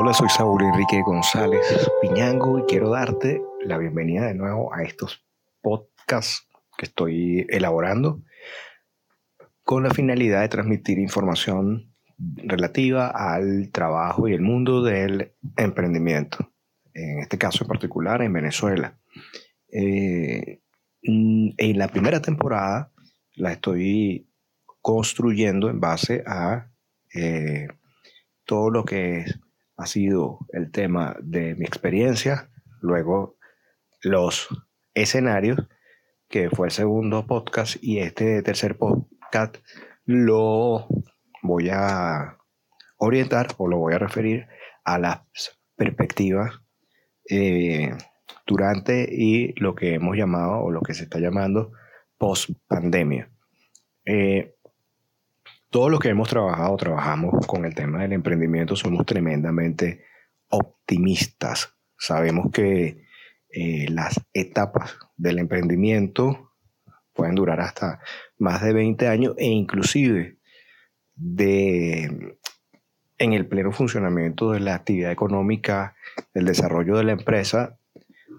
Hola, soy Saúl Enrique González Piñango y quiero darte la bienvenida de nuevo a estos podcasts que estoy elaborando con la finalidad de transmitir información relativa al trabajo y el mundo del emprendimiento, en este caso en particular en Venezuela. Eh, en la primera temporada la estoy construyendo en base a eh, todo lo que ha sido el tema de mi experiencia, luego los escenarios, que fue el segundo podcast, y este tercer podcast lo voy a orientar o lo voy a referir a las perspectivas eh, durante y lo que hemos llamado o lo que se está llamando post pandemia. Eh, todos los que hemos trabajado, trabajamos con el tema del emprendimiento, somos tremendamente optimistas. Sabemos que eh, las etapas del emprendimiento pueden durar hasta más de 20 años e inclusive de, en el pleno funcionamiento de la actividad económica, del desarrollo de la empresa,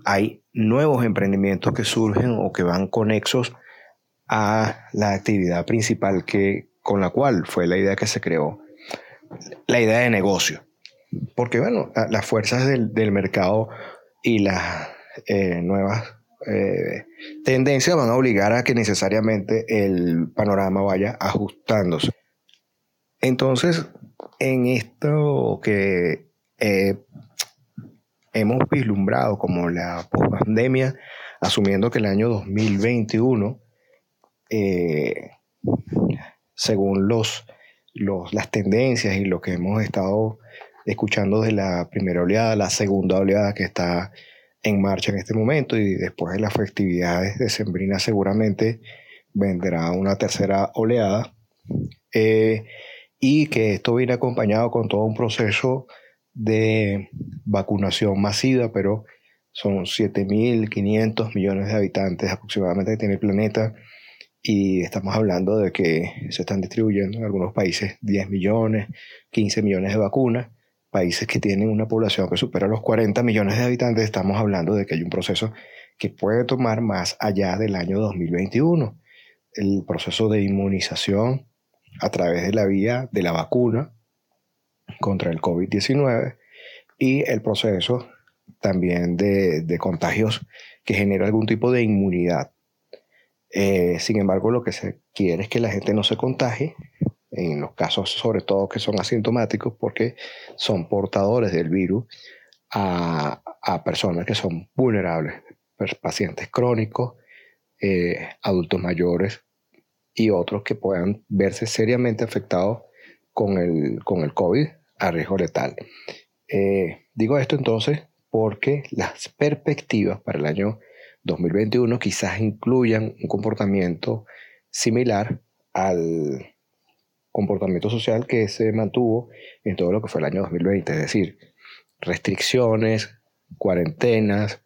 hay nuevos emprendimientos que surgen o que van conexos a la actividad principal que, con la cual fue la idea que se creó, la idea de negocio. Porque, bueno, las fuerzas del, mercado y las eh, nuevas eh, tendencias van a obligar a que necesariamente el panorama vaya ajustándose. Entonces, en esto que eh, hemos vislumbrado como la pandemia, asumiendo que el año 2021 eh, según los, las tendencias y lo que hemos estado escuchando de la primera oleada, la segunda oleada que está en marcha en este momento y después de las festividades de Sembrina seguramente vendrá una tercera oleada eh, y que esto viene acompañado con todo un proceso de vacunación masiva, pero son 7.500 millones de habitantes aproximadamente que tiene el planeta y estamos hablando de que se están distribuyendo en algunos países 10 millones, 15 millones de vacunas, países que tienen una población que supera los 40 millones de habitantes, estamos hablando de que hay un proceso que puede tomar más allá del año 2021. El proceso de inmunización a través de la vía de la vacuna contra el COVID-19 y el proceso también de, de contagios que genera algún tipo de inmunidad eh, sin embargo, lo que se quiere es que la gente no se contagie, en los casos sobre todo que son asintomáticos, porque son portadores del virus a, personas que son vulnerables, pacientes crónicos, eh, adultos mayores y otros que puedan verse seriamente afectados con el, con el COVID a riesgo letal. Eh, digo esto entonces porque las perspectivas para el año 2021 quizás incluyan un comportamiento similar al comportamiento social que se mantuvo en todo lo que fue el año 2020, es decir, restricciones, cuarentenas,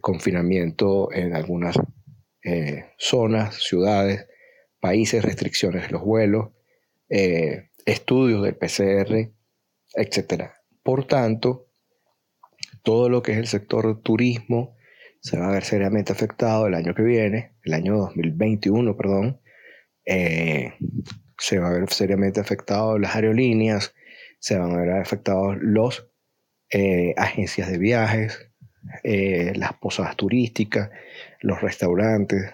confinamiento en algunas eh, zonas, ciudades, países, restricciones de los vuelos, eh, estudios del PCR, etc. Por tanto, todo lo que es el sector turismo, se va a ver seriamente afectado el año que viene, el año 2021, perdón. Eh, se va a ver seriamente afectado las aerolíneas, se van a ver afectados los eh, agencias de viajes, eh, las posadas turísticas, los restaurantes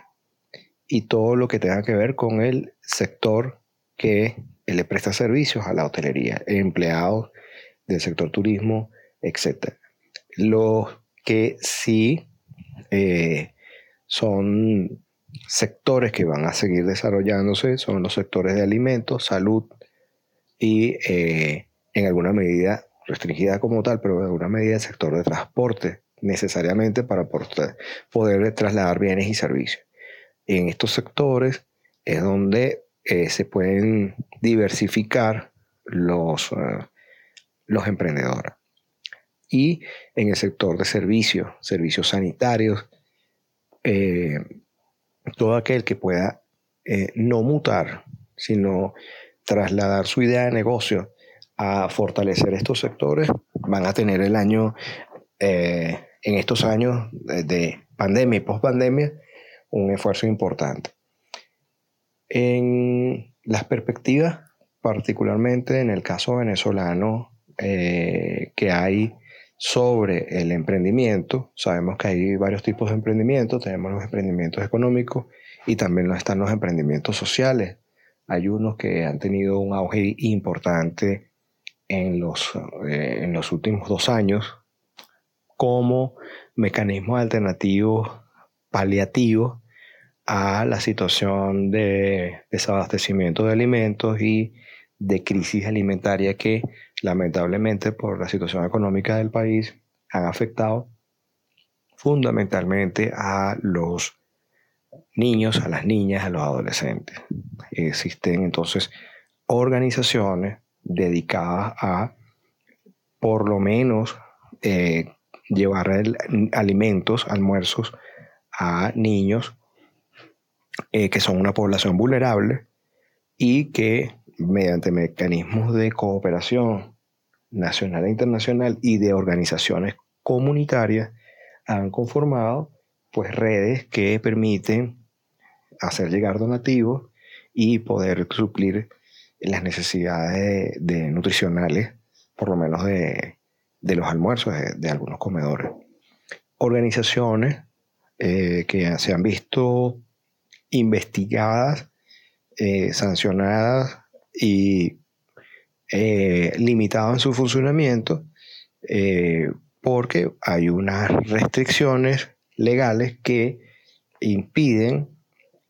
y todo lo que tenga que ver con el sector que le presta servicios a la hotelería, empleados del sector turismo, etc. Los que sí eh, son sectores que van a seguir desarrollándose, son los sectores de alimentos, salud y eh, en alguna medida restringida como tal, pero en alguna medida el sector de transporte, necesariamente para poder trasladar bienes y servicios. En estos sectores es donde eh, se pueden diversificar los, los emprendedores y en el sector de servicios, servicios sanitarios, eh, todo aquel que pueda eh, no mutar, sino trasladar su idea de negocio a fortalecer estos sectores, van a tener el año, eh, en estos años de pandemia y post-pandemia, un esfuerzo importante. En las perspectivas, particularmente en el caso venezolano, que hay sobre el emprendimiento, sabemos que hay varios tipos de emprendimientos, tenemos los emprendimientos económicos y también están los emprendimientos sociales. Hay unos que han tenido un auge importante en los, eh, en los últimos dos años como mecanismos alternativos paliativos a la situación de desabastecimiento de alimentos y de crisis alimentaria que lamentablemente por la situación económica del país han afectado fundamentalmente a los niños, a las niñas, a los adolescentes. Existen entonces organizaciones dedicadas a por lo menos eh, llevar alimentos, almuerzos a niños eh, que son una población vulnerable y que mediante mecanismos de cooperación nacional e internacional y de organizaciones comunitarias han conformado pues redes que permiten hacer llegar donativos y poder suplir las necesidades de, nutricionales, por lo menos de, los almuerzos de, algunos comedores. Organizaciones eh, que se han visto investigadas, eh, sancionadas y eh, limitadas en su funcionamiento porque hay unas restricciones legales que impiden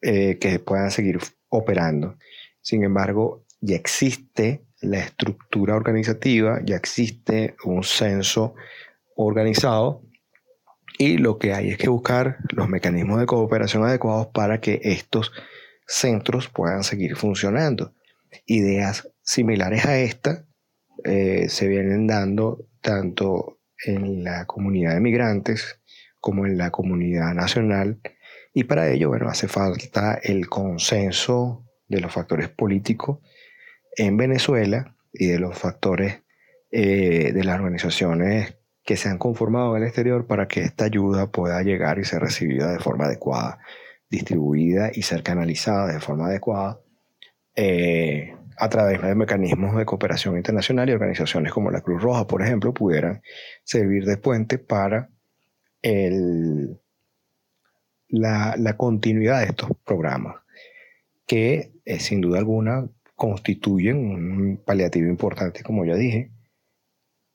que puedan seguir operando. Sin embargo, ya existe la estructura organizativa, ya existe un censo organizado y lo que hay es que buscar los mecanismos de cooperación adecuados para que estos centros puedan seguir funcionando. Ideas similares a esta eh, se vienen dando tanto en la comunidad de migrantes como en la comunidad nacional. Y para ello, bueno, hace falta el consenso de los factores políticos en Venezuela y de los factores eh, de las organizaciones que se han conformado en el exterior para que esta ayuda pueda llegar y ser recibida de forma adecuada, distribuida y ser canalizada de forma adecuada eh, a través de mecanismos de cooperación internacional y organizaciones como la Cruz Roja, por ejemplo, pudieran servir de puente para la, continuidad de estos programas, que eh, sin duda alguna constituyen un paliativo importante, como ya dije,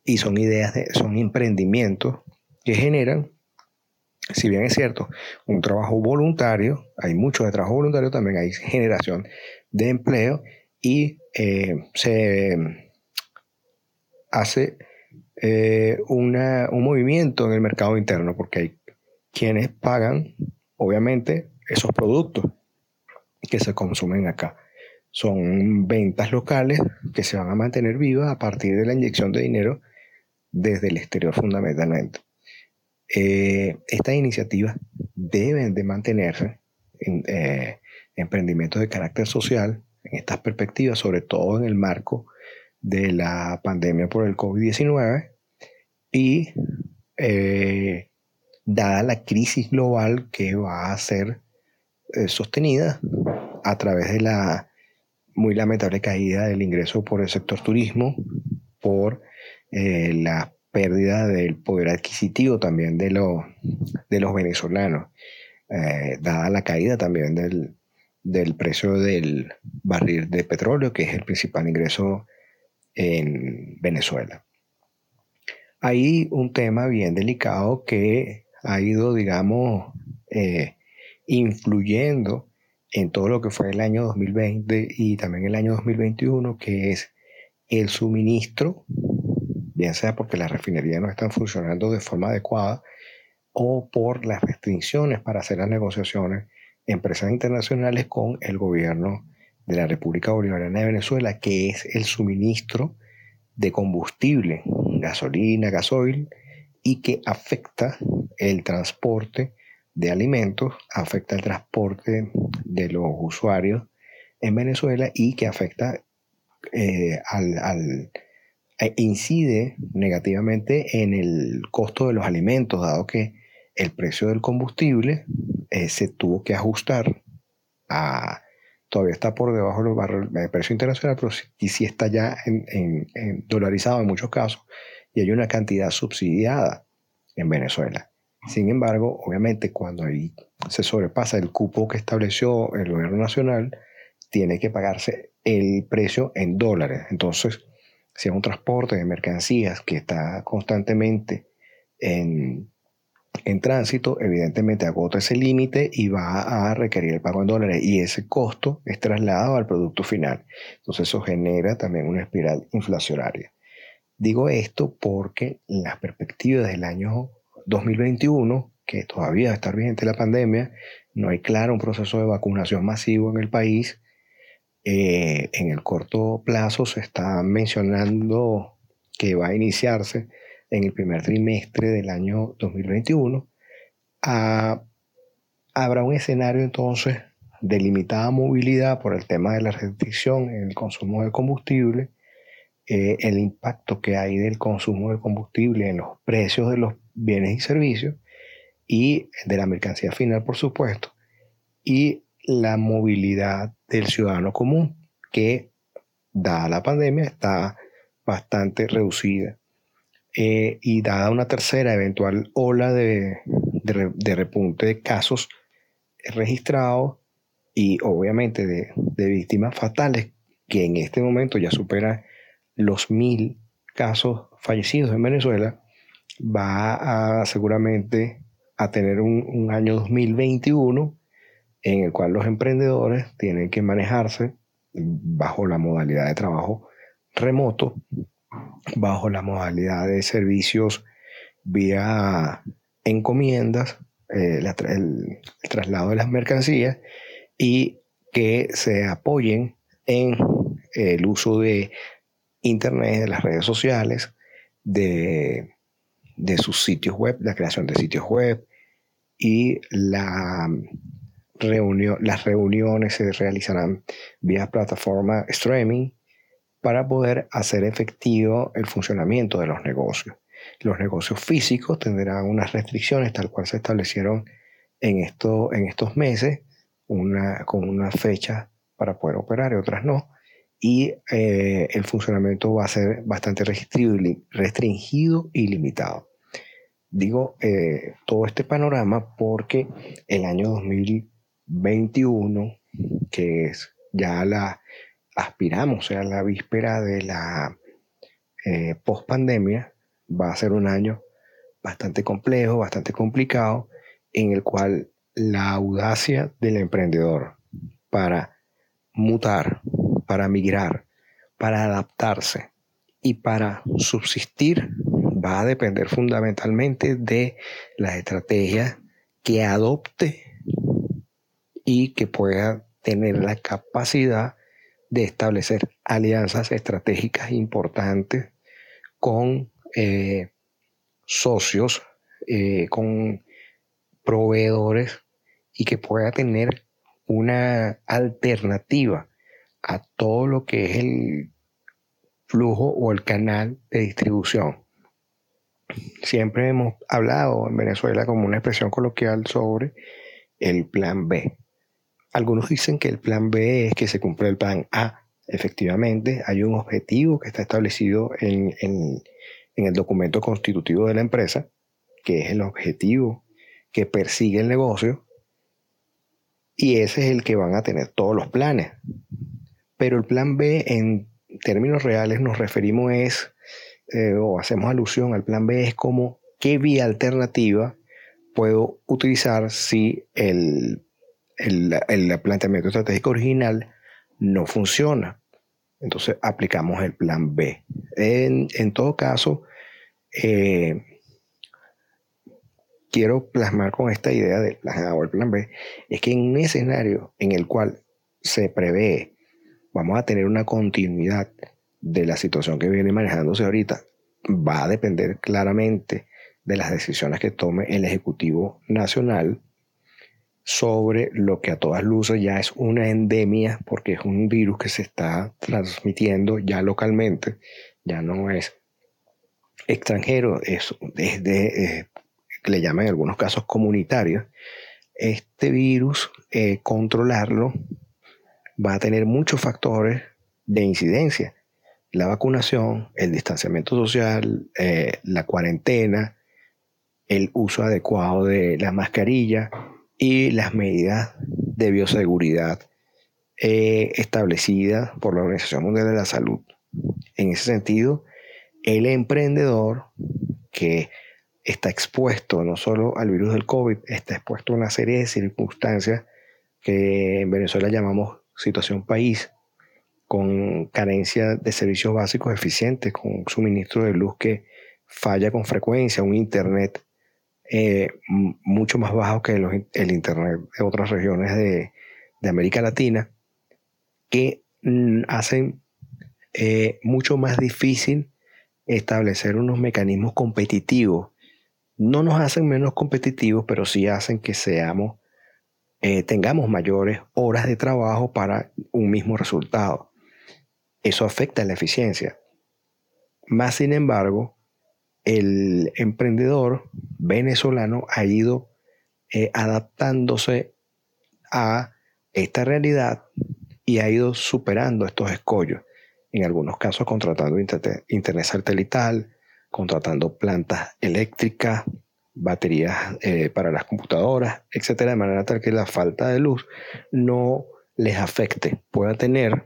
y son ideas, de, son emprendimientos que generan, si bien es cierto, un trabajo voluntario, hay mucho de trabajo voluntario, también hay generación de empleo y eh, se hace eh, una, un movimiento en el mercado interno, porque hay quienes pagan, obviamente, esos productos que se consumen acá. Son ventas locales que se van a mantener vivas a partir de la inyección de dinero desde el exterior fundamentalmente. Eh, estas iniciativas deben de mantenerse en emprendimientos de carácter social en estas perspectivas, sobre todo en el marco de la pandemia por el COVID-19 y eh, dada la crisis global que va a ser sostenida a través de la muy lamentable caída del ingreso por el sector turismo, por eh, la pérdida del poder adquisitivo también de, de los venezolanos, eh, dada la caída también del, del precio del barril de petróleo, que es el principal ingreso en Venezuela. Hay un tema bien delicado que ha ido, digamos, eh, influyendo en todo lo que fue el año 2020 y también el año 2021, que es el suministro, bien sea porque las refinerías no están funcionando de forma adecuada o por las restricciones para hacer las negociaciones empresas internacionales con el gobierno de la República Bolivariana de Venezuela, que es el suministro de combustible, gasolina, gasoil, y que afecta el transporte de alimentos, afecta el transporte de los usuarios en Venezuela y que afecta eh, al, eh, incide negativamente en el costo de los alimentos, dado que el precio del combustible se tuvo que ajustar a, todavía está por debajo del precio internacional, pero sí, está ya en, dolarizado en muchos casos y hay una cantidad subsidiada en Venezuela. Sin embargo, obviamente cuando ahí se sobrepasa el cupo que estableció el gobierno nacional, tiene que pagarse el precio en dólares. Entonces, si es un transporte de mercancías que está constantemente en, en tránsito, evidentemente agota ese límite y va a requerir el pago en dólares y ese costo es trasladado al producto final. Entonces eso genera también una espiral inflacionaria. Digo esto porque las perspectivas del año 2021, que todavía va a estar vigente la pandemia, no hay claro un proceso de vacunación masivo en el país. Eh, en el corto plazo se está mencionando que va a iniciarse en el primer trimestre del año 2021, habrá un escenario entonces de limitada movilidad por el tema de la restricción en el consumo de combustible, eh, el impacto que hay del consumo de combustible en los precios de los bienes y servicios y de la mercancía final, por supuesto, y la movilidad del ciudadano común, que, dada la pandemia, está bastante reducida. Eh, y dada una tercera eventual ola de, de, repunte de casos registrados y obviamente de, de, víctimas fatales, que en este momento ya supera los mil casos fallecidos en Venezuela, va a seguramente a tener un, un año 2021 en el cual los emprendedores tienen que manejarse bajo la modalidad de trabajo remoto bajo la modalidad de servicios vía encomiendas, eh, el, traslado de las mercancías y que se apoyen en el uso de Internet, de las redes sociales, de, de sus sitios web, la creación de sitios web y la reunión, las reuniones se realizarán vía plataforma streaming para poder hacer efectivo el funcionamiento de los negocios. Los negocios físicos tendrán unas restricciones tal cual se establecieron en, esto, en estos meses, con una fecha para poder operar y otras no. Y eh, el funcionamiento va a ser bastante restringido y limitado. Digo eh, todo este panorama porque el año 2021, que es ya la aspiramos a la víspera de la eh, post-pandemia, va a ser un año bastante complejo, bastante complicado, en el cual la audacia del emprendedor para mutar, para migrar, para adaptarse y para subsistir va a depender fundamentalmente de la estrategia que adopte y que pueda tener la capacidad de establecer alianzas estratégicas importantes con eh, socios, eh, con proveedores y que pueda tener una alternativa a todo lo que es el flujo o el canal de distribución. Siempre hemos hablado en Venezuela como una expresión coloquial sobre el plan B. Algunos dicen que el plan B es que se cumple el plan A. Efectivamente, hay un objetivo que está establecido en, el documento constitutivo de la empresa, que es el objetivo que persigue el negocio, y ese es el que van a tener todos los planes. Pero el plan B, en términos reales, nos referimos es, eh, o hacemos alusión al plan B, es como qué vía alternativa puedo utilizar si el el, planteamiento estratégico original no funciona. Entonces aplicamos el plan B. En, todo caso, eh, quiero plasmar con esta idea del plan A o el plan B, es que en un escenario en el cual se prevé, vamos a tener una continuidad de la situación que viene manejándose ahorita, va a depender claramente de las decisiones que tome el Ejecutivo Nacional sobre lo que a todas luces ya es una endemia, porque es un virus que se está transmitiendo ya localmente ya no es extranjero, es, de, eh, le llaman en algunos casos comunitario, este virus, eh, controlarlo, va a tener muchos factores de incidencia. La vacunación, el distanciamiento social, eh, la cuarentena, el uso adecuado de la mascarilla y las medidas de bioseguridad eh, establecidas por la Organización Mundial de la Salud. En ese sentido, el emprendedor que está expuesto no solo al virus del COVID, está expuesto a una serie de circunstancias que en Venezuela llamamos situación país, con carencia de servicios básicos eficientes, con suministro de luz que falla con frecuencia, un Internet eh, mucho más bajo que el Internet de otras regiones de, América Latina, que mm, hacen eh, mucho más difícil establecer unos mecanismos competitivos. No nos hacen menos competitivos, pero sí hacen que seamos eh, tengamos mayores horas de trabajo para un mismo resultado. Eso afecta la eficiencia. Más sin embargo, el emprendedor venezolano ha ido eh, adaptándose a esta realidad y ha ido superando estos escollos. En algunos casos contratando internet satelital, contratando plantas eléctricas, baterías eh, para las computadoras, etcétera, de manera tal que la falta de luz no les afecte, pueda tener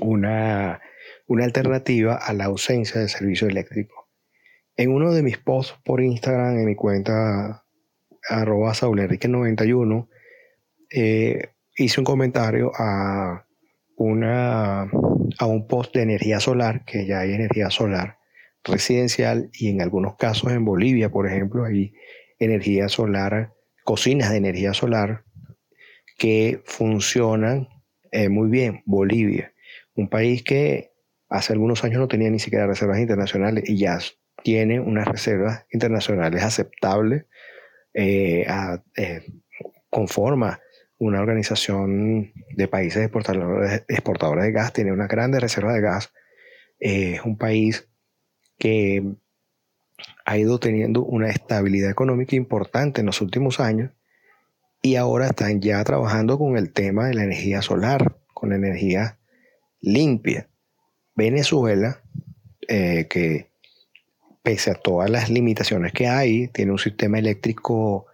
una, una alternativa a la ausencia de servicio eléctrico. En uno de mis posts por Instagram, en mi cuenta arroba saulenrique91, eh, hice un comentario a, una, a un post de energía solar, que ya hay energía solar, residencial y en algunos casos en Bolivia, por ejemplo, hay energía solar, cocinas de energía solar que funcionan eh, muy bien. Bolivia, un país que hace algunos años no tenía ni siquiera reservas internacionales y ya tiene unas reservas internacionales aceptables, eh, eh, conforma una organización de países exportadores, de gas, tiene una grande reserva de gas, es un país que ha ido teniendo una estabilidad económica importante en los últimos años y ahora están ya trabajando con el tema de la energía solar, con la energía limpia. Venezuela, eh, que pese a todas las limitaciones que hay, tiene un sistema eléctrico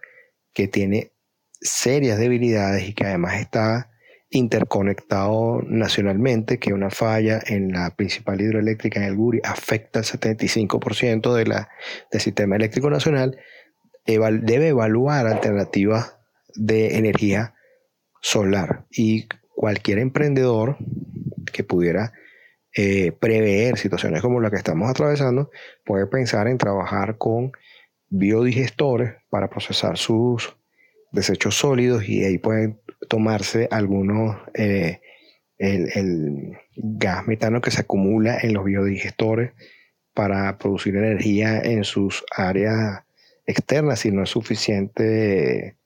que tiene serias debilidades y que además está interconectado nacionalmente, que una falla en la principal hidroeléctrica en el Guri afecta el 75% de la, del sistema eléctrico nacional, debe evaluar alternativas de energía solar. Y cualquier emprendedor que pudiera eh, prever situaciones como la que estamos atravesando, puede pensar en trabajar con biodigestores para procesar sus desechos sólidos y ahí pueden tomarse algunos, eh, el, gas metano que se acumula en los biodigestores para producir energía en sus áreas externas si no es suficiente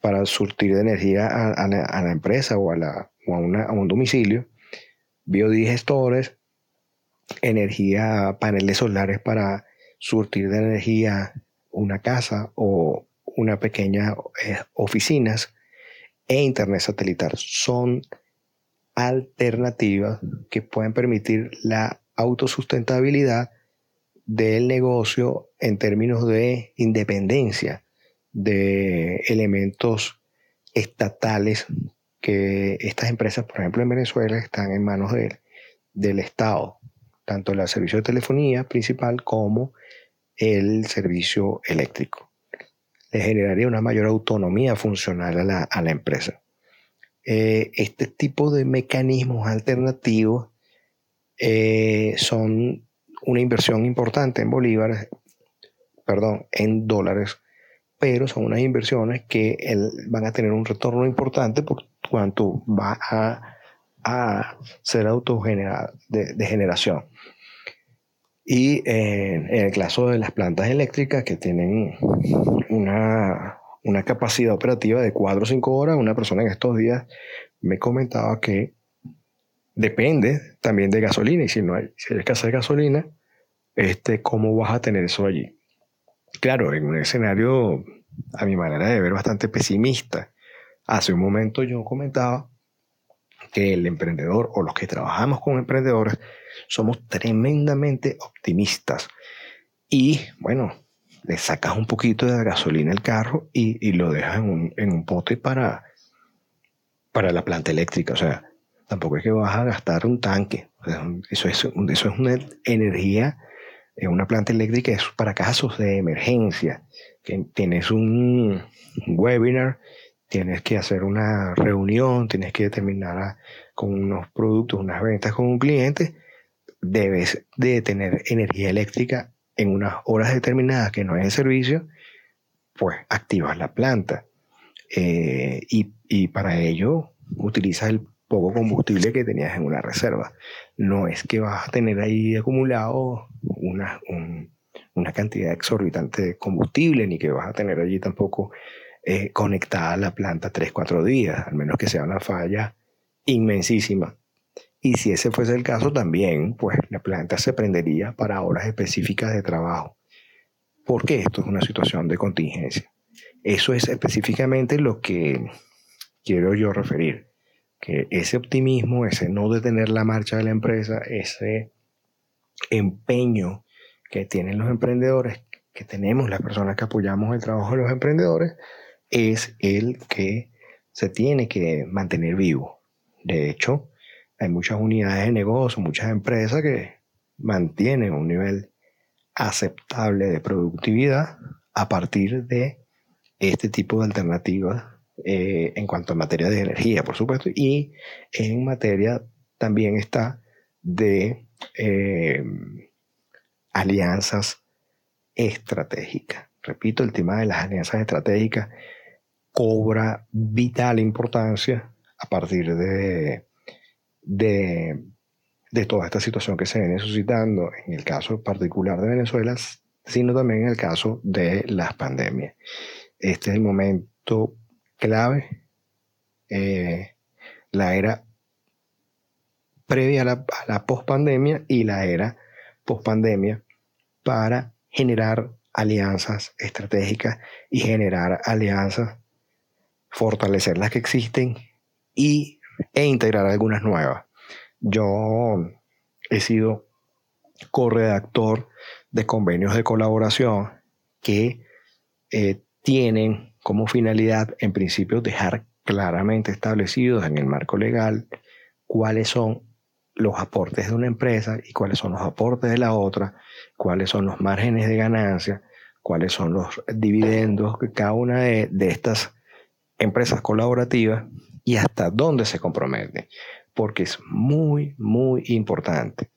para surtir de energía a, la, empresa o, a, la, o a, un domicilio. Biodigestores, energía, paneles solares para surtir de energía una casa o una pequeña eh, oficinas e Internet satelital. Son alternativas que pueden permitir la autosustentabilidad del negocio en términos de independencia de elementos estatales que estas empresas, por ejemplo en Venezuela, están en manos del Estado, tanto el servicio de telefonía principal como el servicio eléctrico le generaría una mayor autonomía funcional a la, empresa. Eh, este tipo de mecanismos alternativos eh, son una inversión importante en bolívares, perdón, en dólares, pero son unas inversiones que van a tener un retorno importante por cuanto va a, a ser autogenerado de generación. Y en el caso de las plantas eléctricas que tienen una, capacidad operativa de 4 o 5 horas, una persona en estos días me comentaba que depende también de gasolina y si no hay, si hay escasez de gasolina, este, ¿cómo vas a tener eso allí? Claro, en un escenario, a mi manera de ver, bastante pesimista. Hace un momento yo comentaba que el emprendedor o los que trabajamos con emprendedores somos tremendamente optimistas. Y bueno, le sacas un poquito de gasolina al carro y, lo dejas en un, en un, pote para, para la planta eléctrica. O sea, tampoco es que vas a gastar un tanque. eso, es, eso es una energía en una planta eléctrica, es para casos de emergencia. Tienes un webinar, tienes que hacer una reunión, tienes que determinar con unos productos, unas ventas con un cliente, debes de tener energía eléctrica en unas horas determinadas que no hay en servicio, pues activas la planta. Eh, y, y, para ello utilizas el poco combustible que tenías en una reserva. No es que vas a tener ahí acumulado una, una cantidad exorbitante de combustible, ni que vas a tener allí tampoco eh, conectada la planta 3, 4 días, al menos que sea una falla inmensísima. Y si ese fuese el caso también, pues la planta se prendería para horas específicas de trabajo. Porque esto es una situación de contingencia. Eso es específicamente lo que quiero yo referir. Que ese optimismo, ese no detener la marcha de la empresa, ese empeño que tienen los emprendedores, que tenemos las personas que apoyamos el trabajo de los emprendedores, es el que se tiene que mantener vivo. De hecho, hay muchas unidades de negocio, muchas empresas que mantienen un nivel aceptable de productividad a partir de este tipo de alternativas eh, en cuanto a materia de energía, por supuesto, y en materia también está de eh, alianzas estratégicas. Repito, el tema de las alianzas estratégicas cobra vital importancia a partir de de, toda esta situación que se viene suscitando en el caso particular de Venezuela, sino también en el caso de las pandemias. Este es el momento clave, eh, la era previa a la, a la pospandemia y la era pospandemia para generar alianzas estratégicas y generar alianzas, fortalecer las que existen y e integrar algunas nuevas. Yo he sido corredactor de convenios de colaboración que eh, tienen como finalidad, en principio, dejar claramente establecidos en el marco legal cuáles son los aportes de una empresa y cuáles son los aportes de la otra, cuáles son los márgenes de ganancia, cuáles son los dividendos que cada una de, de estas empresas colaborativas y hasta dónde se compromete, porque es muy, muy importante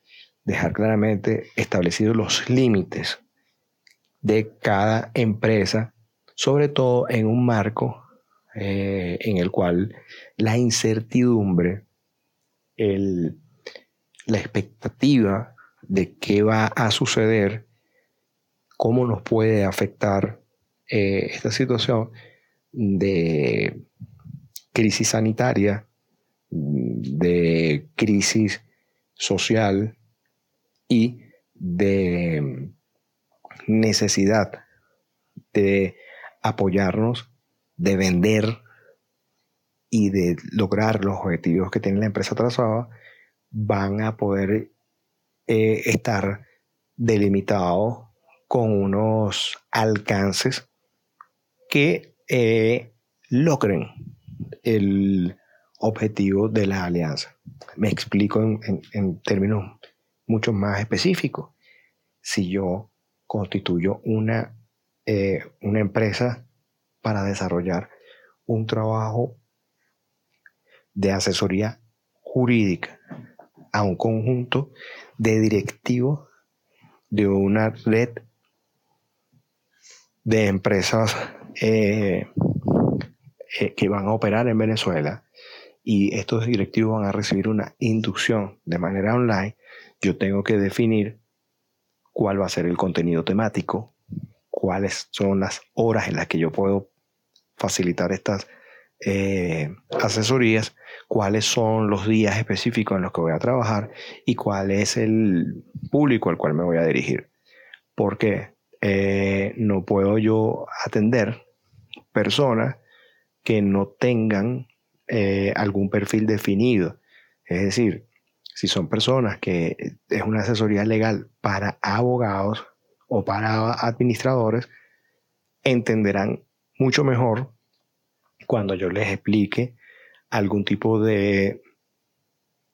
dejar claramente establecidos los límites de cada empresa, sobre todo en un marco eh, en el cual la incertidumbre, el, la expectativa de qué va a suceder, cómo nos puede afectar eh, esta situación de crisis sanitaria, de crisis social y de necesidad de apoyarnos, de vender y de lograr los objetivos que tiene la empresa trazada, van a poder eh, estar delimitados con unos alcances que eh, logren el objetivo de la alianza. Me explico en, términos mucho más específicos. Si yo constituyo una, eh, una empresa para desarrollar un trabajo de asesoría jurídica a un conjunto de directivos de una red de empresas eh, eh, que van a operar en Venezuela y estos directivos van a recibir una inducción de manera online, yo tengo que definir cuál va a ser el contenido temático, cuáles son las horas en las que yo puedo facilitar estas eh, asesorías cuáles son los días específicos en los que voy a trabajar y cuál es el público al cual me voy a dirigir. Porque eh, no puedo yo atender personas que no tengan eh, algún perfil definido. Es decir, si son personas que es una asesoría legal para abogados o para administradores, entenderán mucho mejor cuando yo les explique algún tipo de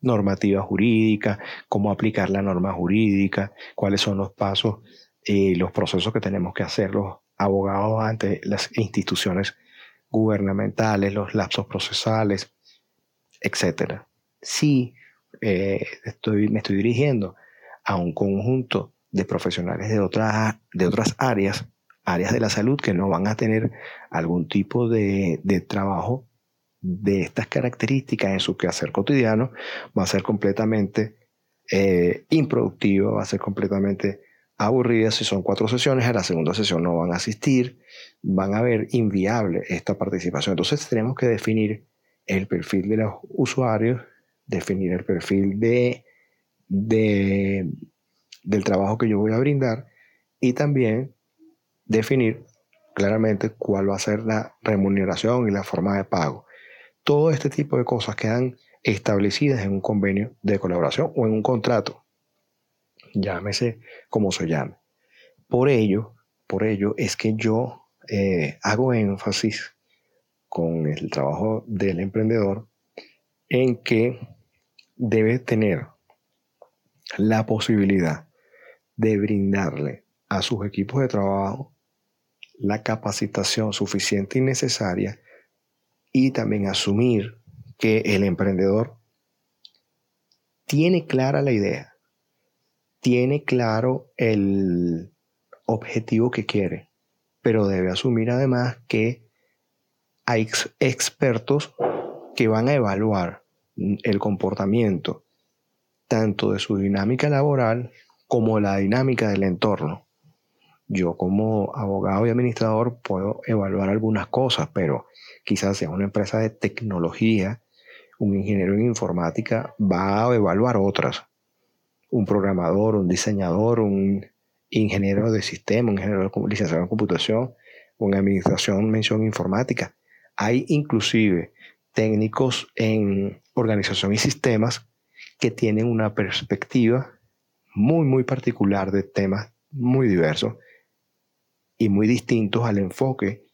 normativa jurídica, cómo aplicar la norma jurídica, cuáles son los pasos y los procesos que tenemos que hacer los abogados ante las instituciones gubernamentales, los lapsos procesales, etc. Si eh, estoy, me estoy dirigiendo a un conjunto de profesionales de, otras de otras áreas, áreas de la salud que no van a tener algún tipo de, de trabajo de estas características en su quehacer cotidiano, va a ser completamente eh, improductivo, va a ser completamente aburrida. Si son cuatro sesiones, a la segunda sesión no van a asistir, van a ver inviable esta participación. Entonces tenemos que definir el perfil de los usuarios, definir el perfil de, de, del trabajo que yo voy a brindar y también definir claramente cuál va a ser la remuneración y la forma de pago. Todo este tipo de cosas quedan establecidas en un convenio de colaboración o en un contrato. Llámese como se llame. Por ello, por ello es que yo eh, hago énfasis con el trabajo del emprendedor en que debe tener la posibilidad de brindarle a sus equipos de trabajo la capacitación suficiente y necesaria y también asumir que el emprendedor tiene clara la idea, tiene claro el objetivo que quiere, pero debe asumir además que hay expertos que van a evaluar el comportamiento tanto de su dinámica laboral como la dinámica del entorno. Yo como abogado y administrador puedo evaluar algunas cosas, pero quizás sea una empresa de tecnología, un ingeniero en informática va a evaluar otras. Un programador, un diseñador, un ingeniero de sistema, un ingeniero licenciado en computación, una administración, mención informática. Hay inclusive técnicos en organización y sistemas que tienen una perspectiva muy, muy particular de temas muy diversos y muy distintos al enfoque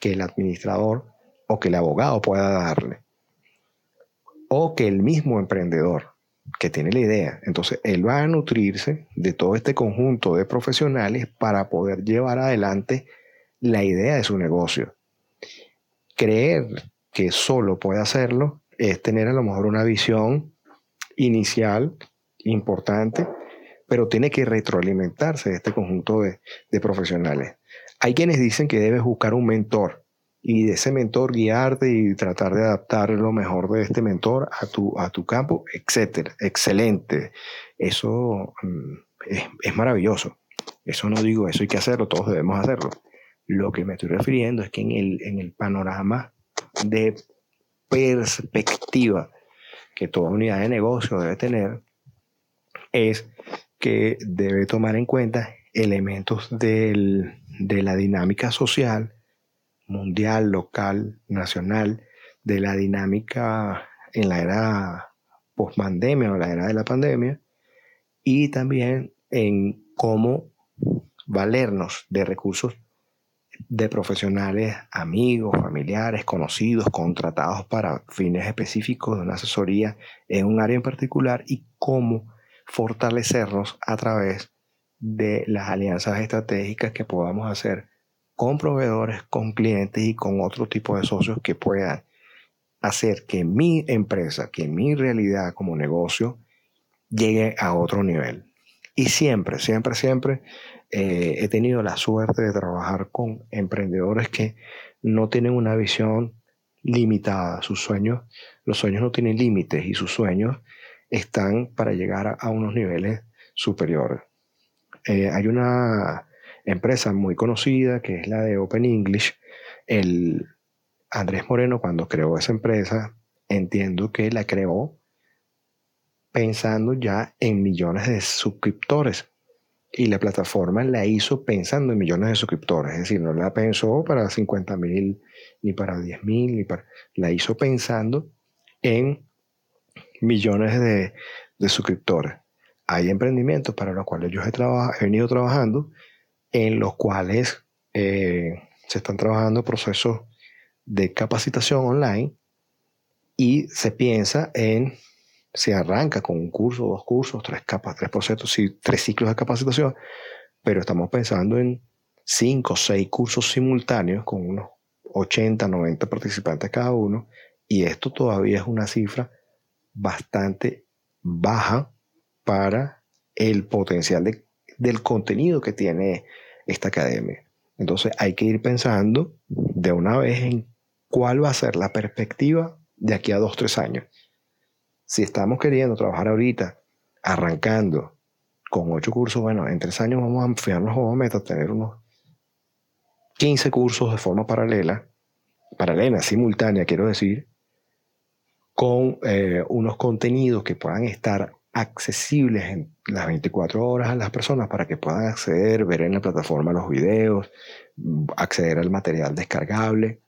que el administrador o que el abogado pueda darle. O que el mismo emprendedor que tiene la idea. Entonces, él va a nutrirse de todo este conjunto de profesionales para poder llevar adelante la idea de su negocio. Creer que solo puede hacerlo es tener a lo mejor una visión inicial importante, pero tiene que retroalimentarse de este conjunto de, profesionales. Hay quienes dicen que debes buscar un mentor y de ese mentor guiarte y tratar de adaptar lo mejor de este mentor a tu, a tu campo, etcétera. Excelente. Eso mm, es, maravilloso. Eso no digo, eso hay que hacerlo, todos debemos hacerlo. Lo que me estoy refiriendo es que en el, en el panorama de perspectiva que toda unidad de negocio debe tener, es que debe tomar en cuenta elementos del, de la dinámica social, mundial, local, nacional, de la dinámica en la era post-pandemia o la era de la pandemia, y también en cómo valernos de recursos de profesionales, amigos, familiares, conocidos, contratados para fines específicos de una asesoría en un área en particular y cómo fortalecernos a través de las alianzas estratégicas que podamos hacer con proveedores, con clientes y con otro tipo de socios que puedan hacer que mi empresa, que mi realidad como negocio llegue a otro nivel. Y siempre, siempre, siempre eh, he tenido la suerte de trabajar con emprendedores que no tienen una visión limitada. Sus sueños, los sueños no tienen límites y sus sueños están para llegar a unos niveles superiores. Eh, hay una empresa muy conocida que es la de Open English. El Andrés Moreno cuando creó esa empresa, entiendo que la creó pensando ya en millones de suscriptores. Y la plataforma la hizo pensando en millones de suscriptores. Es decir, no la pensó para 50 mil, ni para 10 mil, ni para... La hizo pensando en millones de, suscriptores. Hay emprendimientos para los cuales yo he, he venido trabajando, en los cuales eh, se están trabajando procesos de capacitación online y se piensa en se arranca con un curso, dos cursos, tres capas, tres procesos, tres ciclos de capacitación, pero estamos pensando en cinco, seis cursos simultáneos con unos 80, 90 participantes cada uno, y esto todavía es una cifra bastante baja para el potencial del contenido que tiene esta academia. Entonces hay que ir pensando de una vez en cuál va a ser la perspectiva de aquí a dos, tres años. Si estamos queriendo trabajar ahorita, arrancando con ocho cursos, bueno, en tres años vamos a fijarnos como meta tener unos 15 cursos de forma paralela, paralela, simultánea, quiero decir, con eh, unos contenidos que puedan estar accesibles en las 24 horas a las personas para que puedan acceder, ver en la plataforma los videos, acceder al material descargable,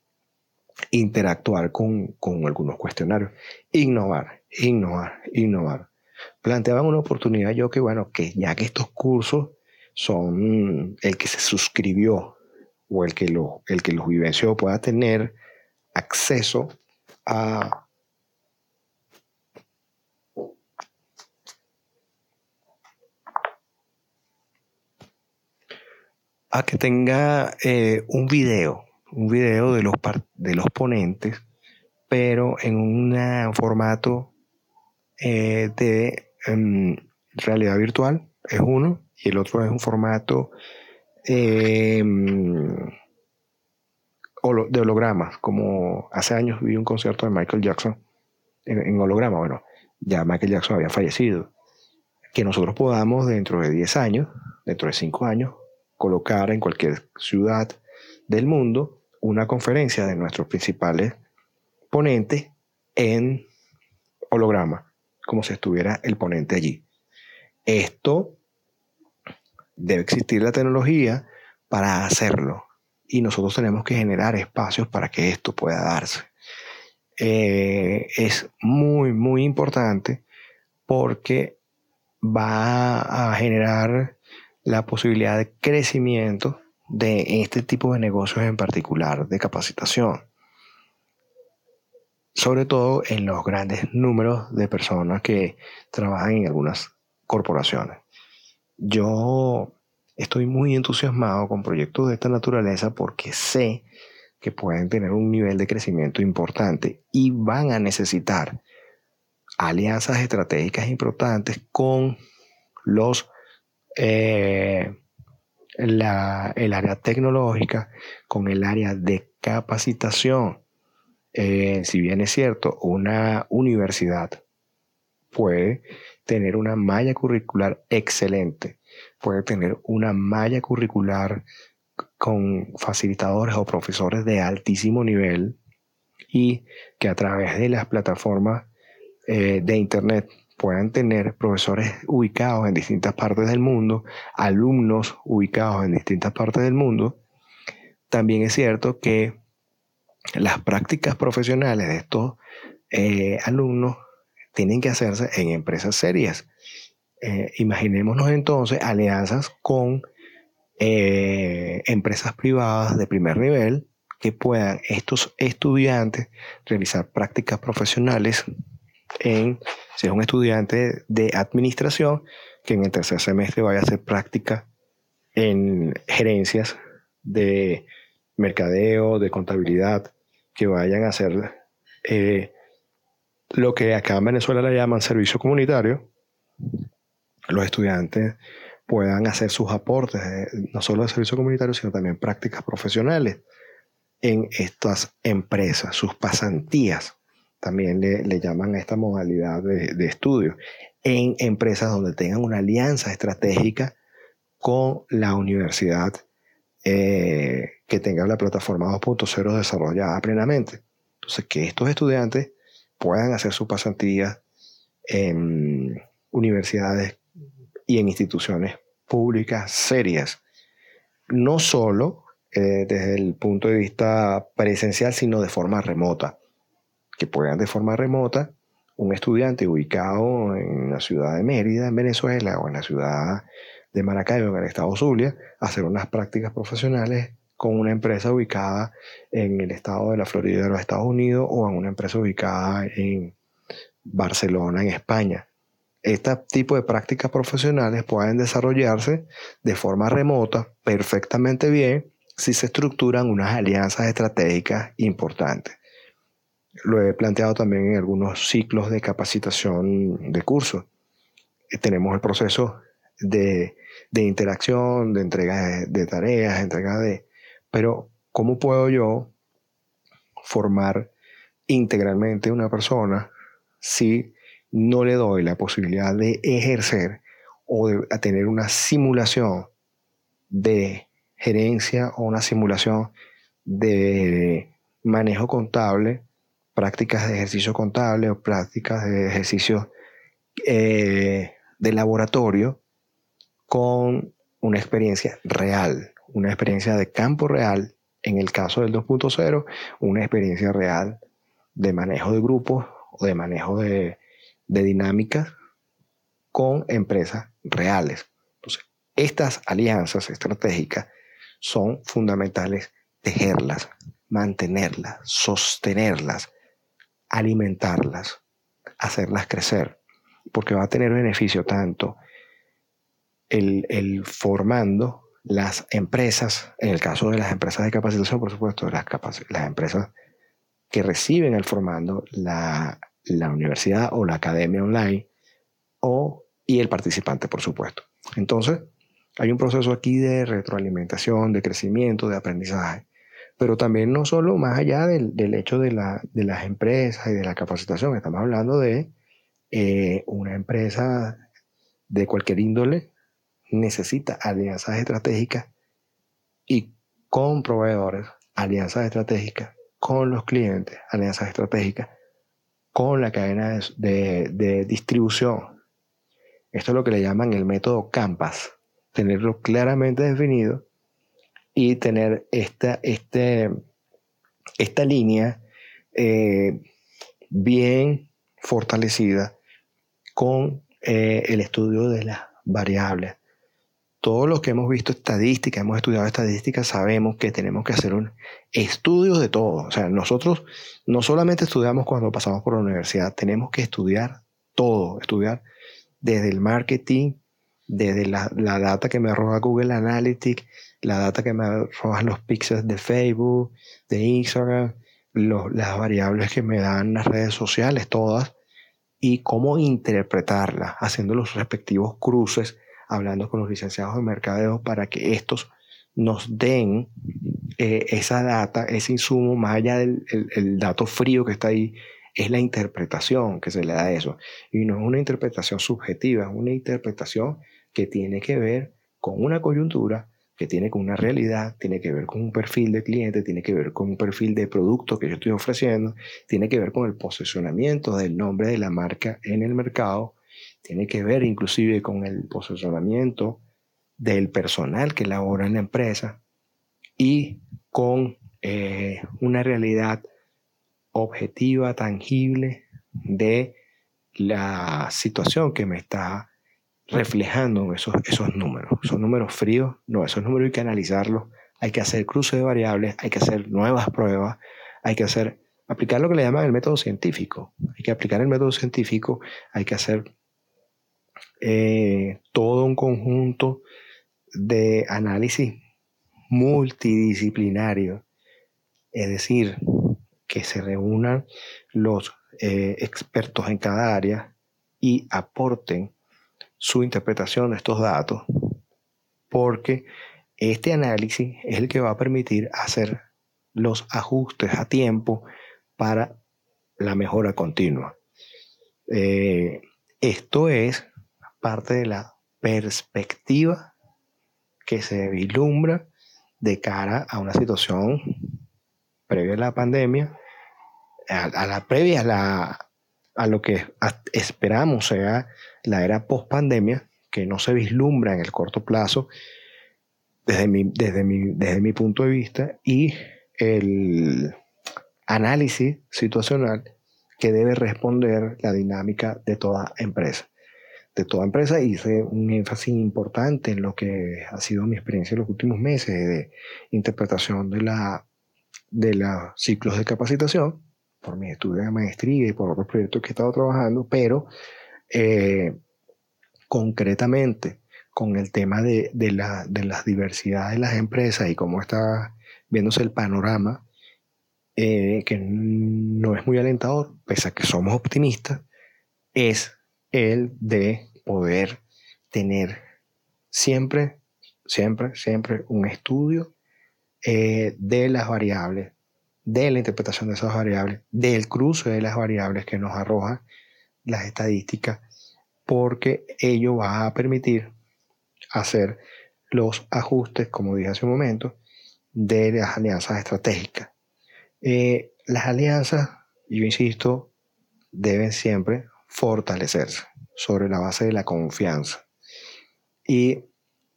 interactuar con, con algunos cuestionarios, innovar, innovar, innovar. Planteaban una oportunidad yo que, bueno, que ya que estos cursos son el que se suscribió o el que, lo, el que los vivenció pueda tener acceso a a que tenga eh, un video, un video de los, de los ponentes, pero en un formato eh, de em, realidad virtual, es uno, y el otro es un formato em, de hologramas, como hace años vi un concierto de Michael Jackson en, en holograma, bueno, ya Michael Jackson había fallecido, que nosotros podamos dentro de 10 años, dentro de 5 años, colocar en cualquier ciudad del mundo una conferencia de nuestros principales ponentes en holograma, como si estuviera el ponente allí. Esto debe existir la tecnología para hacerlo y nosotros tenemos que generar espacios para que esto pueda darse. Eh, es muy, muy importante porque va a generar la posibilidad de crecimiento de este tipo de negocios en particular, de capacitación. Sobre todo en los grandes números de personas que trabajan en algunas corporaciones. Yo estoy muy entusiasmado con proyectos de esta naturaleza porque sé que pueden tener un nivel de crecimiento importante y van a necesitar alianzas estratégicas importantes con los eh, el área tecnológica con el área de capacitación. Eh, si bien es cierto, una universidad puede tener una malla curricular excelente, puede tener una malla curricular con facilitadores o profesores de altísimo nivel y que a través de las plataformas eh, de Internet puedan tener profesores ubicados en distintas partes del mundo, alumnos ubicados en distintas partes del mundo, también es cierto que las prácticas profesionales de estos eh, alumnos tienen que hacerse en empresas serias. Eh, imaginémonos entonces alianzas con eh, empresas privadas de primer nivel que puedan estos estudiantes realizar prácticas profesionales en si es un estudiante de administración, que en el tercer semestre vaya a hacer práctica en gerencias de mercadeo, de contabilidad, que vayan a hacer eh, lo que acá en Venezuela le llaman servicio comunitario. Los estudiantes puedan hacer sus aportes, no solo de servicio comunitario, sino también prácticas profesionales en estas empresas, sus pasantías también le, llaman a esta modalidad de, estudio, en empresas donde tengan una alianza estratégica con la universidad eh, que tenga la plataforma 2.0 desarrollada plenamente. Entonces, que estos estudiantes puedan hacer su pasantía en universidades y en instituciones públicas serias, no solo eh, desde el punto de vista presencial, sino de forma remota, que puedan de forma remota un estudiante ubicado en la ciudad de Mérida, en Venezuela, o en la ciudad de Maracaibo, en el estado Zulia, hacer unas prácticas profesionales con una empresa ubicada en el estado de la Florida de los Estados Unidos o en una empresa ubicada en Barcelona, en España. Este tipo de prácticas profesionales pueden desarrollarse de forma remota perfectamente bien si se estructuran unas alianzas estratégicas importantes. Lo he planteado también en algunos ciclos de capacitación de curso. Eh, tenemos el proceso de, interacción, de entrega de, tareas, entrega de... Pero, ¿cómo puedo yo formar integralmente una persona si no le doy la posibilidad de ejercer o de tener una simulación de gerencia o una simulación de manejo contable prácticas de ejercicio contable o prácticas de ejercicio eh, de laboratorio con una experiencia real, una experiencia de campo real, en el caso del 2.0, una experiencia real de manejo de grupos o de manejo de, de dinámicas con empresas reales. Entonces, estas alianzas estratégicas son fundamentales tejerlas, mantenerlas, sostenerlas, alimentarlas, hacerlas crecer, porque va a tener beneficio tanto el, formando las empresas, en el caso de las empresas de capacitación, por supuesto, las, las empresas que reciben el formando, la, la universidad o la academia online, o, y el participante, por supuesto. Entonces, hay un proceso aquí de retroalimentación, de crecimiento, de aprendizaje, pero también no solo más allá del, hecho de, las empresas y de la capacitación, estamos hablando de eh, una empresa de cualquier índole necesita alianzas estratégicas y con proveedores, alianzas estratégicas, con los clientes, alianzas estratégicas, con la cadena de, de distribución. Esto es lo que le llaman el método CAMPAS, tenerlo claramente definido y tener esta, este, esta línea eh, bien fortalecida con eh, el estudio de las variables. Todos los que hemos visto estadística, hemos estudiado estadística, sabemos que tenemos que hacer un estudio de todo. O sea, nosotros no solamente estudiamos cuando pasamos por la universidad, tenemos que estudiar todo, estudiar desde el marketing, desde la, la data que me arroja Google Analytics, la data que me arrojan los pixels de Facebook, de Instagram, las variables que me dan las redes sociales, todas, y cómo interpretarlas, haciendo los respectivos cruces, hablando con los licenciados de mercadeo para que estos nos den eh, esa data, ese insumo, más allá del el, dato frío que está ahí, es la interpretación que se le da a eso. Y no es una interpretación subjetiva, es una interpretación que tiene que ver con una coyuntura, que tiene con una realidad, tiene que ver con un perfil de cliente, tiene que ver con un perfil de producto que yo estoy ofreciendo, tiene que ver con el posicionamiento del nombre de la marca en el mercado, tiene que ver inclusive con el posicionamiento del personal que labora en la empresa y con eh, una realidad objetiva, tangible de la situación que me está reflejando esos, esos números. Son números fríos, no, esos números hay que analizarlos, hay que hacer cruce de variables, hay que hacer nuevas pruebas, hay que hacer, aplicar lo que le llaman el método científico. Hay que aplicar el método científico, hay que hacer eh, todo un conjunto de análisis multidisciplinario, es decir, que se reúnan los eh, expertos en cada área y aporten su interpretación de estos datos, porque este análisis es el que va a permitir hacer los ajustes a tiempo para la mejora continua. Eh, esto es parte de la perspectiva que se vislumbra de cara a una situación previa a la pandemia, a, la previa a, la, a lo que esperamos sea la era post pandemia, que no se vislumbra en el corto plazo desde mi, desde mi, desde mi punto de vista, y el análisis situacional que debe responder la dinámica de toda empresa. De toda empresa hice un énfasis importante en lo que ha sido mi experiencia en los últimos meses de interpretación de, la, de los ciclos de capacitación por mi estudio de maestría y por otros proyectos que he estado trabajando, pero eh, concretamente con el tema de, de, la, de las diversidades de las empresas y cómo está viéndose el panorama, eh, que no es muy alentador, pese a que somos optimistas, es el de poder tener siempre, siempre, siempre un estudio eh, de las variables, de la interpretación de esas variables, del cruce de las variables que nos arrojan las estadísticas, porque ello va a permitir hacer los ajustes, como dije hace un momento, de las alianzas estratégicas. Eh, las alianzas, yo insisto, deben siempre fortalecerse sobre la base de la confianza. Y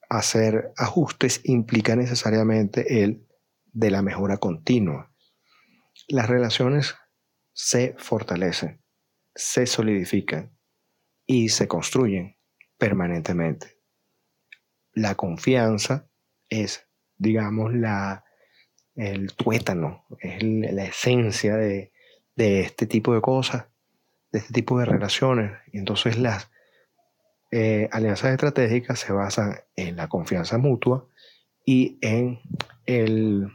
hacer ajustes implica necesariamente el de la mejora continua. Las relaciones se fortalecen, se solidifican y se construyen permanentemente. La confianza es, digamos, la, el tuétano, es la esencia de, de este tipo de cosas de este tipo de relaciones. Entonces las eh, alianzas estratégicas se basan en la confianza mutua y en el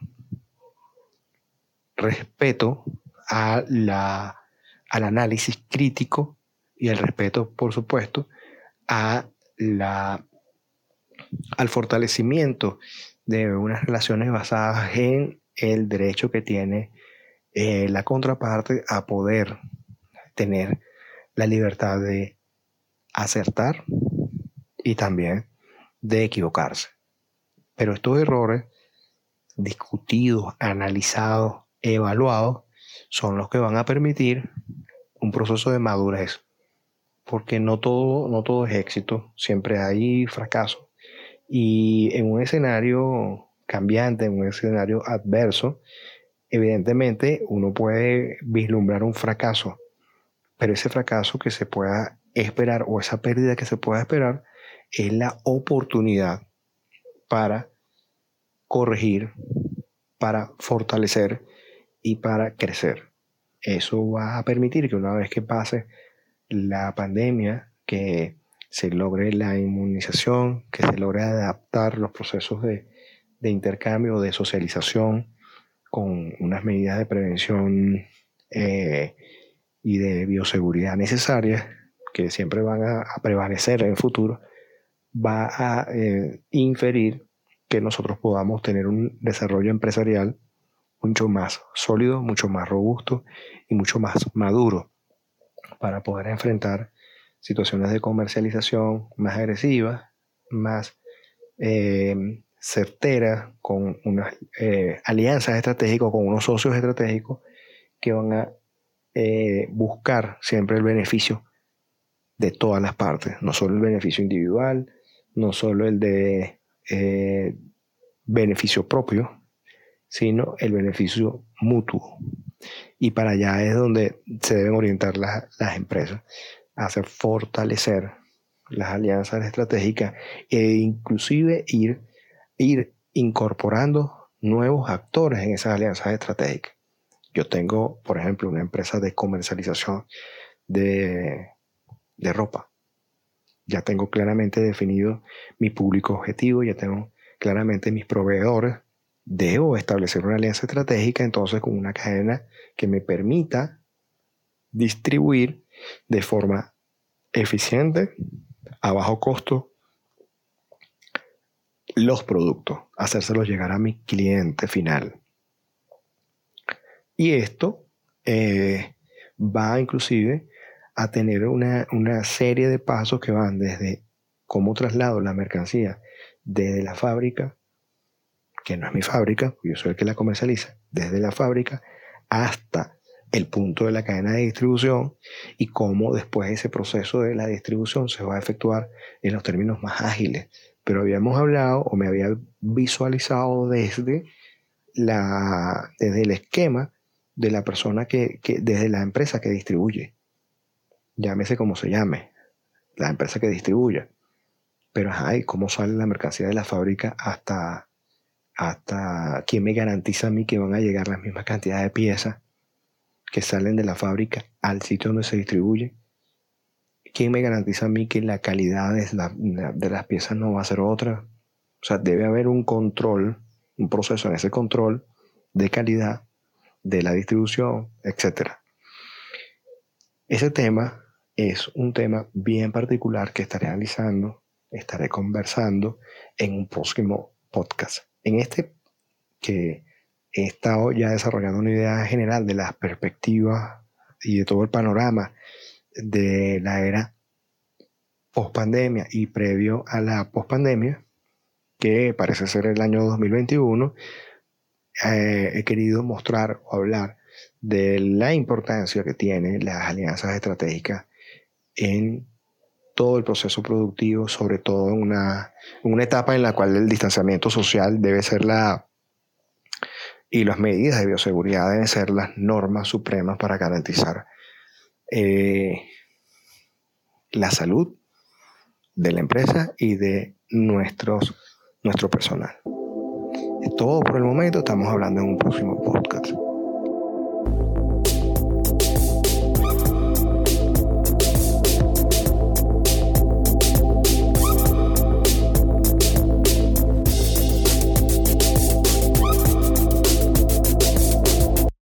respeto a la, al análisis crítico y el respeto, por supuesto, a la, al fortalecimiento de unas relaciones basadas en el derecho que tiene eh, la contraparte a poder tener la libertad de acertar y también de equivocarse. Pero estos errores discutidos, analizados, evaluados, son los que van a permitir un proceso de madurez. Porque no todo, no todo es éxito, siempre hay fracaso. Y en un escenario cambiante, en un escenario adverso, evidentemente uno puede vislumbrar un fracaso pero ese fracaso que se pueda esperar o esa pérdida que se pueda esperar es la oportunidad para corregir, para fortalecer y para crecer. Eso va a permitir que una vez que pase la pandemia, que se logre la inmunización, que se logre adaptar los procesos de, de intercambio, de socialización con unas medidas de prevención eh, y de bioseguridad necesarias, que siempre van a, prevalecer en el futuro, va a eh, inferir que nosotros podamos tener un desarrollo empresarial mucho más sólido, mucho más robusto y mucho más maduro para poder enfrentar situaciones de comercialización más agresivas, más eh, certeras, con unas eh, alianzas estratégicas, con unos socios estratégicos que van a eh, buscar siempre el beneficio de todas las partes, no solo el beneficio individual, no solo el de eh, beneficio propio, sino el beneficio mutuo. Y para allá es donde se deben orientar las, empresas, hacer fortalecer las alianzas estratégicas e inclusive ir, ir incorporando nuevos actores en esas alianzas estratégicas. Yo tengo, por ejemplo, una empresa de comercialización de, ropa. Ya tengo claramente definido mi público objetivo, ya tengo claramente mis proveedores. Debo establecer una alianza estratégica entonces con una cadena que me permita distribuir de forma eficiente, a bajo costo, los productos, hacérselos llegar a mi cliente final. Y esto eh, va inclusive a tener una, serie de pasos que van desde cómo traslado la mercancía desde la fábrica que no es mi fábrica, yo soy el que la comercializa, desde la fábrica hasta el punto de la cadena de distribución y cómo después ese proceso de la distribución se va a efectuar en los términos más ágiles. Pero habíamos hablado o me había visualizado desde, la, desde el esquema de la persona que, que desde la empresa que distribuye. Llámese como se llame, la empresa que distribuya. Pero, ay, ¿cómo sale la mercancía de la fábrica hasta, hasta quién me garantiza a mí que van a llegar las mismas cantidades de piezas que salen de la fábrica al sitio donde se distribuye? ¿Quién me garantiza a mí que la calidad de, de las piezas no va a ser otra? O sea, debe haber un control, un proceso en ese control de calidad de la distribución, etc. Ese tema es un tema bien particular que estaré analizando, estaré conversando en un próximo podcast. En este que he estado ya desarrollando una idea general de las perspectivas y de todo el panorama de la era post-pandemia y previo a la post-pandemia, que parece ser el año 2021, eh, he querido mostrar o hablar de la importancia que tienen las alianzas estratégicas en todo el proceso productivo, sobre todo en una, una etapa en la cual el distanciamiento social debe ser la y las medidas de bioseguridad deben ser las normas supremas para garantizar eh, la salud de la empresa y de nuestros, nuestro personal. Es todo por el momento, estamos hablando en un próximo podcast.